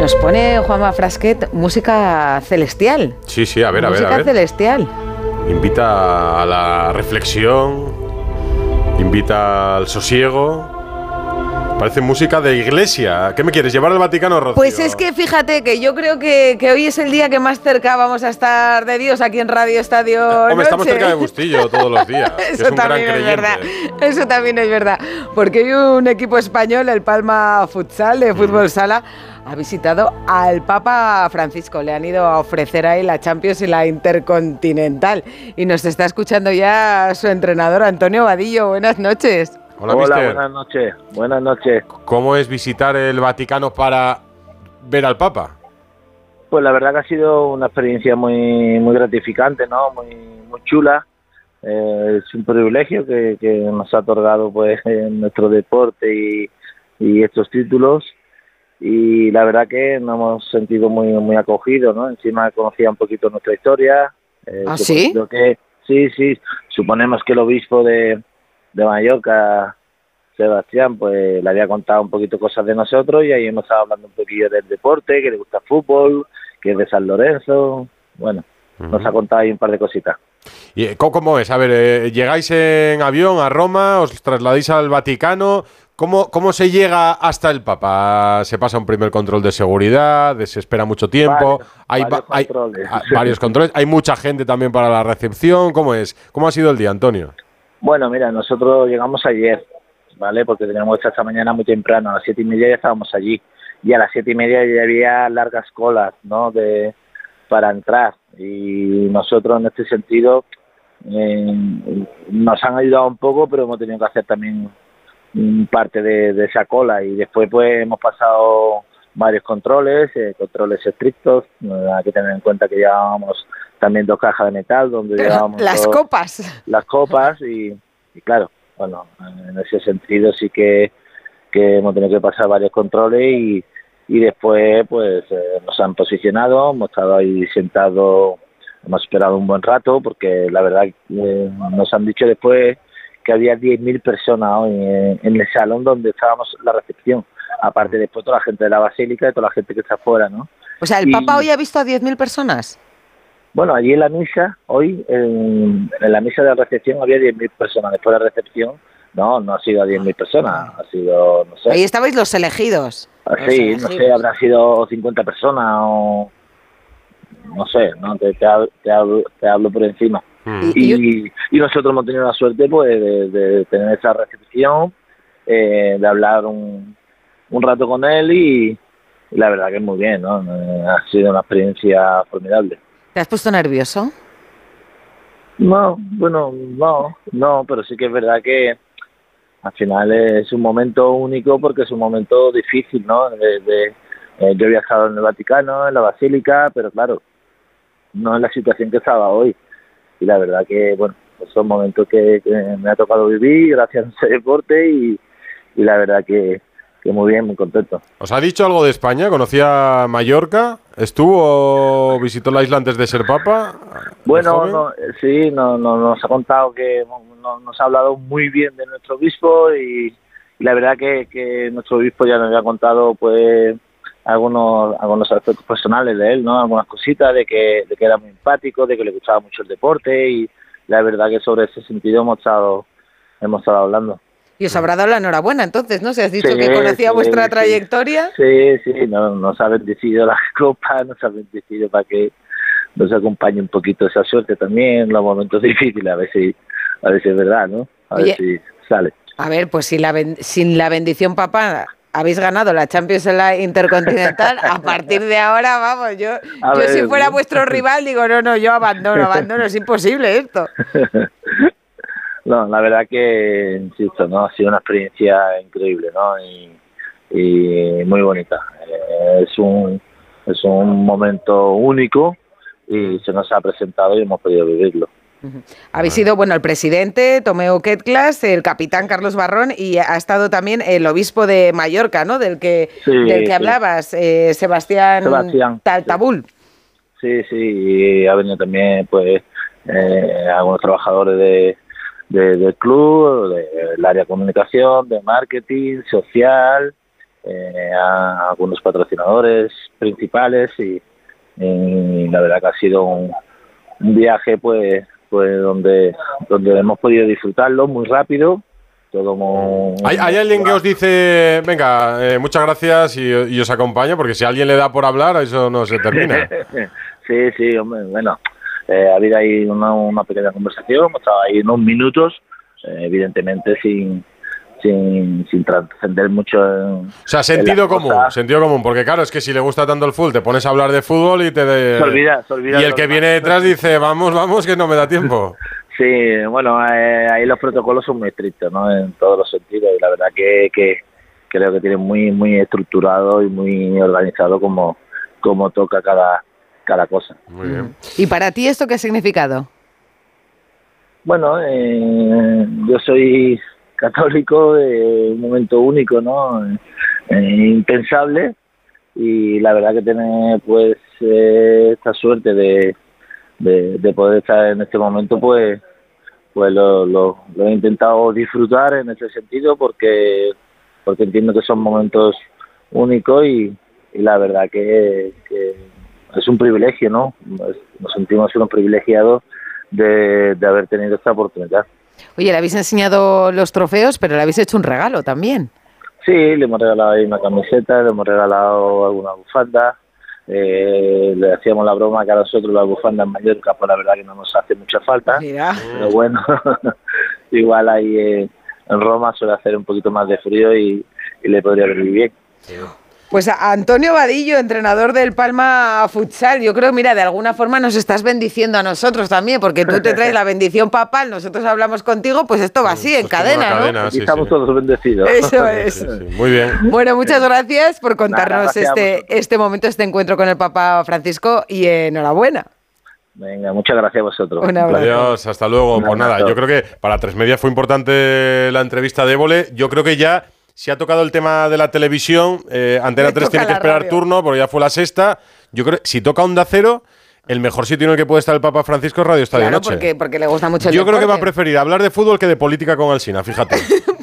Nos pone Juanma Frasquet música celestial. Sí, sí, a ver, a ver, a Música celestial. Invita a la reflexión, invita al sosiego. Parece música de iglesia. ¿Qué me quieres? ¿Llevar al Vaticano, Rocío? Pues es que fíjate que yo creo que, que hoy es el día que más cerca vamos a estar de Dios aquí en Radio Estadio. Hombre, estamos cerca de Bustillo todos los días. Eso es también es verdad. Eso también es verdad. Porque hoy un equipo español, el Palma Futsal Mm. de fútbol sala, ha visitado al Papa Francisco. Le han ido a ofrecer ahí la Champions y la Intercontinental. Y nos está escuchando ya su entrenador, Antonio Vadillo. Buenas noches. Hola, Hola, mister. buenas noches. Buenas noches. ¿Cómo es visitar el Vaticano para ver al Papa? Pues la verdad que ha sido una experiencia muy muy gratificante, ¿no? Muy muy chula. Eh, es un privilegio que, que nos ha otorgado pues en nuestro deporte y, y estos títulos y la verdad que nos hemos sentido muy muy acogidos, ¿no? Encima conocía un poquito nuestra historia. eh, ¿Ah, sí? que sí, sí. Suponemos que el obispo de, de Mallorca Sebastián pues le había contado un poquito cosas de nosotros y ahí hemos estado hablando un poquillo del deporte, que le gusta el fútbol, que es de San Lorenzo. Bueno, nos ha contado ahí un par de cositas. ¿Y eh, cómo, es? A ver, eh, llegáis en avión a Roma, os trasladáis al Vaticano. ¿Cómo, ¿Cómo se llega hasta el Papa? ¿Se pasa un primer control de seguridad? ¿Se espera mucho tiempo? Hay, varios va- hay- controles. ah, varios controles. ¿Hay mucha gente también para la recepción? ¿Cómo es? ¿Cómo ha sido el día, Antonio? Bueno, mira, nosotros llegamos ayer, ¿vale? Porque teníamos que esta mañana muy temprano, a las siete y media ya estábamos allí. Y a las siete y media ya había largas colas, ¿no? De, para entrar. Y nosotros en este sentido eh, nos han ayudado un poco, pero hemos tenido que hacer también mm, parte de esa cola. Y después pues hemos pasado varios controles, eh, controles estrictos. Eh, Hay que tener en cuenta que llevábamos también dos cajas de metal donde llevábamos Las dos- copas. las copas y, y claro, bueno, en ese sentido sí que, que hemos tenido que pasar varios controles y, y después pues eh, nos han posicionado, hemos estado ahí sentados, hemos esperado un buen rato porque la verdad eh, nos han dicho después que había 10.000 personas hoy en, en el salón donde estábamos la recepción, aparte después toda la gente de la basílica y toda la gente que está afuera, ¿no? O sea, el Y- Papa hoy ha visto a 10.000 personas. Bueno, allí en la misa, hoy, en, en la misa de recepción había 10.000 personas. Después de la recepción, no, no ha sido a 10.000 personas, ha sido, no sé. Ahí estabais los elegidos. Sí, Los no sé, elegidos. habrá sido 50 personas o. No sé, ¿no? Te, te, hablo, te, hablo, te hablo por encima. Mm. Y- Y, y nosotros hemos tenido la suerte pues de, de tener esa recepción, eh, de hablar un, un rato con él y, y la verdad que es muy bien, ¿no? Ha sido una experiencia formidable. ¿Te has puesto nervioso? No, bueno, no, no, pero sí que es verdad que al final es un momento único porque es un momento difícil, ¿no? De, de- eh, yo he viajado en el Vaticano, en la Basílica, pero claro, no en la situación que estaba hoy. Y la verdad que, bueno, pues son momentos que, que me ha tocado vivir gracias a ese deporte y, y la verdad que, que muy bien, muy contento. ¿Os ha dicho algo de España? ¿Conocía Mallorca? ¿Estuvo o visitó la isla antes de ser Papa? ¿De Bueno, no, eh, sí, no, no- nos ha contado que no- nos ha hablado muy bien de nuestro obispo y, y la verdad que, que nuestro obispo ya nos había contado pues algunos algunos aspectos personales de él, ¿no? Algunas cositas de que, de que era muy empático, de que le gustaba mucho el deporte y la verdad que sobre ese sentido hemos estado hemos estado hablando. Y os habrá dado la enhorabuena entonces, ¿no? Si has dicho Sí, que conocía sí, vuestra sí. trayectoria. Sí, sí, no, nos ha bendecido la copa, nos ha bendecido para que nos acompañe un poquito esa suerte también los momentos difíciles, a ver si, a ver si es verdad, ¿no? A Oye. ver si sale. A ver, pues si la ben- sin la bendición papá habéis ganado la Champions en la Intercontinental, a partir de ahora, vamos, yo, A yo ver, si fuera ¿no? vuestro rival digo, no, no, yo abandono, abandono, es imposible esto. No, la verdad que, insisto, ¿no? Ha sido una experiencia increíble, ¿no? Y, y muy bonita. Eh, es un es un momento único y se nos ha presentado y hemos podido vivirlo. Habéis sido, bueno, el presidente Tomeo Ketclas, el capitán Carlos Barrón y ha estado también el obispo de Mallorca, ¿no? Del que, Sí, del que sí. hablabas, eh, Sebastián, Sebastián, Taltabul. Sí, sí, y ha venido también, pues, eh, algunos trabajadores de, de- del club, del área de comunicación, de marketing, social, eh, a algunos patrocinadores principales y, y la verdad que ha sido un, un viaje pues pues donde donde hemos podido disfrutarlo muy rápido todo muy, ¿Hay, hay alguien que os dice, venga, eh, muchas gracias y, y os acompaña? Porque si alguien le da por hablar, eso no se termina. sí, sí, hombre, bueno, eh, ha habido ahí una, una pequeña conversación, estado ahí unos minutos, eh, evidentemente sin sin, sin trascender mucho en, O sea, sentido común, sentido común, porque claro, es que si le gusta tanto el fútbol, te pones a hablar de fútbol y te... de- Se olvida, se olvida y el que viene detrás dice, vamos, vamos, que no me da tiempo. Sí, bueno, eh, ahí los protocolos son muy estrictos, ¿no? En todos los sentidos y la verdad que, que creo que tienen muy muy estructurado y muy organizado como, como toca cada, cada cosa. Muy bien. ¿Y para ti esto qué ha significado? Bueno, eh, yo soy católico, eh, un momento único, ¿no? Eh, impensable y la verdad que tener pues eh, esta suerte de, de, de poder estar en este momento pues pues lo, lo, lo he intentado disfrutar en ese sentido porque porque entiendo que son momentos únicos y, y la verdad que, que es un privilegio, ¿no? Nos sentimos unos privilegiados de, de haber tenido esta oportunidad. Oye, le habéis enseñado los trofeos, pero le habéis hecho un regalo también. Sí, le hemos regalado ahí una camiseta, le hemos regalado alguna bufanda. Eh, le hacíamos la broma que a nosotros las bufandas en Mallorca, pues la verdad que no nos hace mucha falta. Mira. Pero bueno, igual ahí en Roma suele hacer un poquito más de frío y, y le podría venir bien. Pues a Antonio Vadillo, entrenador del Palma Futsal, yo creo, mira, de alguna forma nos estás bendiciendo a nosotros también, porque tú te traes la bendición papal, nosotros hablamos contigo, pues esto va así, en Pues una cadena, ¿no? cadena, Aquí sí, estamos sí. todos bendecidos. Eso es. Sí, sí, Muy bien. Bueno, muchas gracias por contarnos este, este momento, este encuentro con el Papa Francisco y enhorabuena. Venga, muchas gracias a vosotros. Un abrazo. Adiós, hasta luego. Un Pues nada, yo creo que para Tres Media fue importante la entrevista de Évole. Yo creo que ya se ha tocado el tema de la televisión. eh, Antena Le 3 toca tiene que esperar radio. turno porque ya fue la sexta. Yo creo que si toca Onda Cero, el mejor sitio en el que puede estar el Papa Francisco es Radio Estadio Claro, Noche. porque, porque le gusta mucho el Yo creo que va a preferir hablar de fútbol que de política con Alsina, fíjate.